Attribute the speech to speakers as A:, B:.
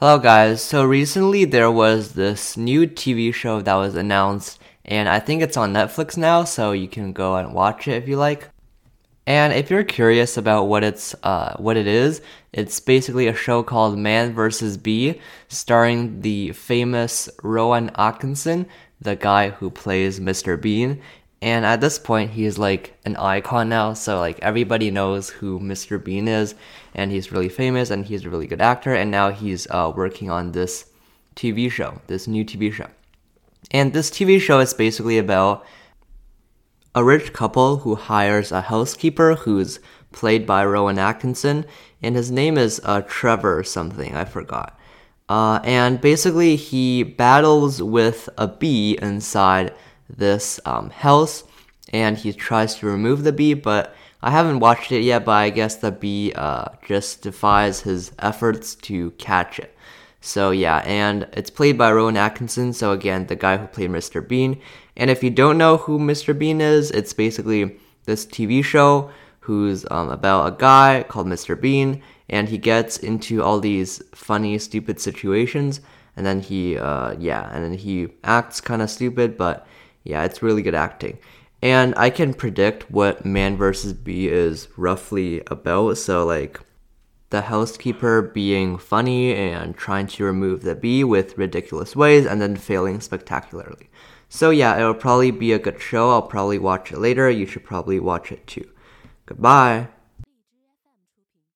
A: Hello, guys. So recently there was this new TV show that was announced, and I think it's on Netflix now, so you can go and watch it if you like. And if you're curious about what it's uh, what it is, it's basically a show called Man vs. Bee, starring the famous Rowan Atkinson, the guy who plays Mr. Bean. And at this point, he's like an icon now. So like everybody knows who Mr. Bean is, and he's really famous, and he's a really good actor. And now he's uh, working on this TV show, this new TV show. And this TV show is basically about a rich couple who hires a housekeeper who's played by Rowan Atkinson, and his name is uh, Trevor something. I forgot. Uh, and basically, he battles with a bee inside this um, house and he tries to remove the bee, but I haven't watched it yet, but I guess the bee uh, just defies his efforts to catch it. So yeah, and it's played by Rowan Atkinson, so again, the guy who played Mr. Bean. And if you don't know who Mr. Bean is, it's basically this TV show who's um, about a guy called Mr. Bean, and he gets into all these funny, stupid situations, and then he, uh, yeah, and then he acts kind of stupid, but yeah, it's really good acting. And I can predict what Man vs. Bee is roughly about. So, like, the housekeeper being funny and trying to remove the bee with ridiculous ways and then failing spectacularly. So, yeah, it'll probably be a good show. I'll probably watch it later. You should probably watch it too. Goodbye.